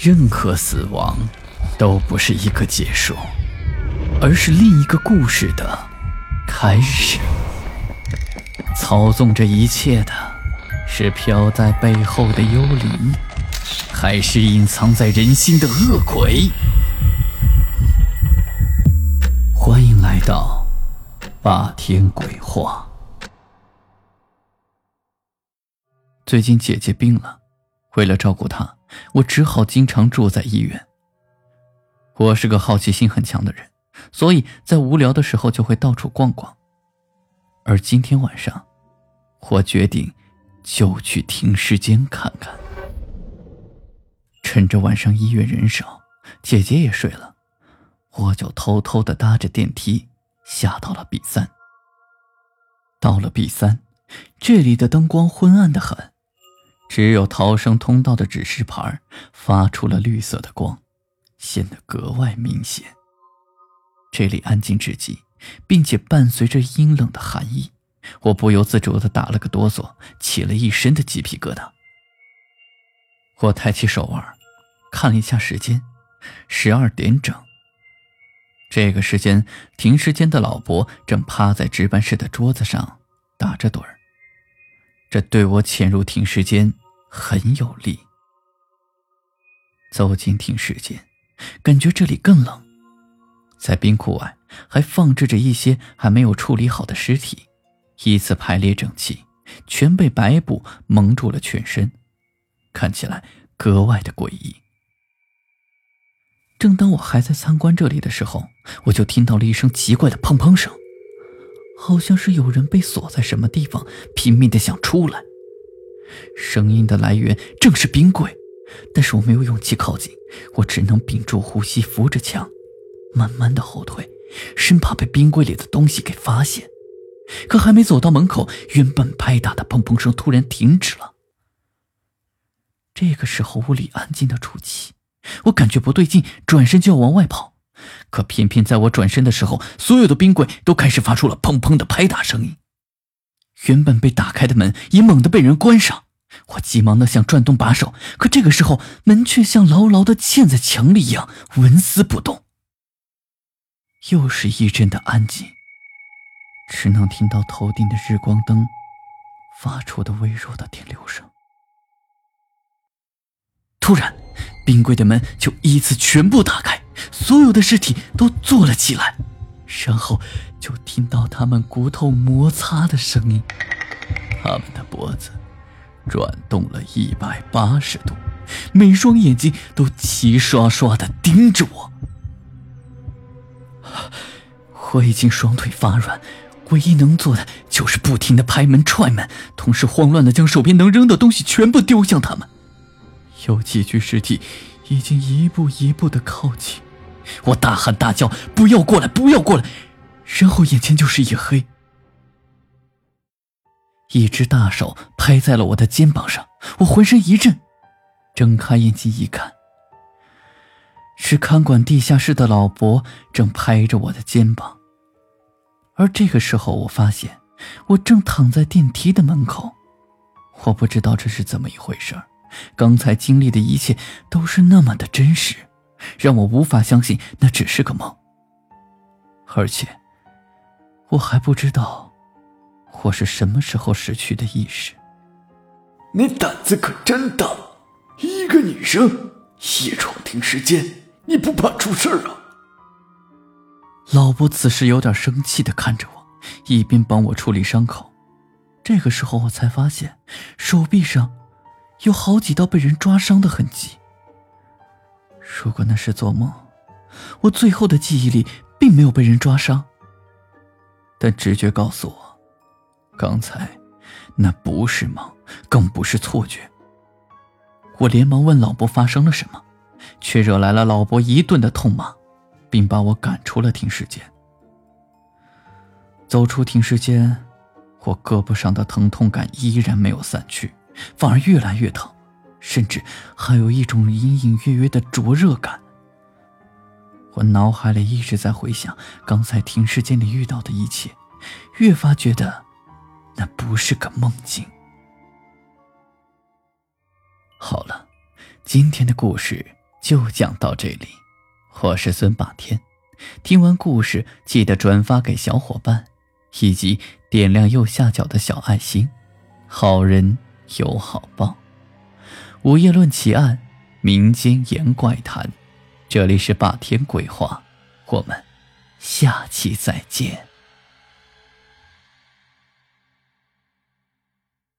任何死亡都不是一个结束，而是另一个故事的开始。操纵这一切的是飘在背后的幽灵，还是隐藏在人心的恶鬼？欢迎来到霸天鬼话。最近姐姐病了，为了照顾她，我只好经常住在医院。我是个好奇心很强的人，所以在无聊的时候就会到处逛逛。而今天晚上，我决定就去停尸间看看。趁着晚上医院人少，姐姐也睡了，我就偷偷的搭着电梯下到了 B 三。到了 B 三，这里的灯光昏暗的很。只有逃生通道的指示牌发出了绿色的光，显得格外明显。这里安静至极，并且伴随着阴冷的寒意，我不由自主地打了个哆嗦，起了一身的鸡皮疙瘩。我抬起手腕，看了一下时间，十二点整。这个时间，停尸间的老伯正趴在值班室的桌子上打着盹儿。这对我潜入停尸间很有力。走进停尸间，感觉这里更冷。在冰库外还放置着一些还没有处理好的尸体，依次排列整齐，全被白布蒙住了全身，看起来格外的诡异。正当我还在参观这里的时候，我就听到了一声奇怪的砰砰声。好像是有人被锁在什么地方，拼命的想出来。声音的来源正是冰柜，但是我没有勇气靠近，我只能屏住呼吸，扶着墙，慢慢的后退，生怕被冰柜里的东西给发现。可还没走到门口，原本拍打的砰砰声突然停止了。这个时候屋里安静的出奇，我感觉不对劲，转身就要往外跑。可偏偏在我转身的时候，所有的冰柜都开始发出了砰砰的拍打声音。原本被打开的门也猛地被人关上。我急忙的想转动把手，可这个时候门却像牢牢的嵌在墙里一样纹丝不动。又是一阵的安静，只能听到头顶的日光灯发出的微弱的电流声。突然，冰柜的门就依次全部打开。所有的尸体都坐了起来，然后就听到他们骨头摩擦的声音，他们的脖子转动了一百八十度，每双眼睛都齐刷刷的盯着我。我已经双腿发软，唯一能做的就是不停的拍门踹门，同时慌乱的将手边能扔的东西全部丢向他们。有几具尸体已经一步一步的靠近。我大喊大叫：“不要过来，不要过来！”然后眼前就是一黑，一只大手拍在了我的肩膀上，我浑身一震，睁开眼睛一看，是看管地下室的老伯正拍着我的肩膀。而这个时候，我发现我正躺在电梯的门口，我不知道这是怎么一回事刚才经历的一切都是那么的真实。让我无法相信那只是个梦，而且我还不知道我是什么时候失去的意识。你胆子可真大，一个女生夜闯停尸间，你不怕出事啊？老伯此时有点生气的看着我，一边帮我处理伤口。这个时候我才发现手臂上有好几道被人抓伤的痕迹。如果那是做梦，我最后的记忆里并没有被人抓伤。但直觉告诉我，刚才那不是梦，更不是错觉。我连忙问老伯发生了什么，却惹来了老伯一顿的痛骂，并把我赶出了停尸间。走出停尸间，我胳膊上的疼痛感依然没有散去，反而越来越疼。甚至还有一种隐隐约约的灼热感。我脑海里一直在回想刚才停尸间里遇到的一切，越发觉得那不是个梦境。好了，今天的故事就讲到这里，我是孙霸天。听完故事，记得转发给小伙伴，以及点亮右下角的小爱心。好人有好报。午夜论奇案，民间言怪谈。这里是霸天鬼话，我们下期再见。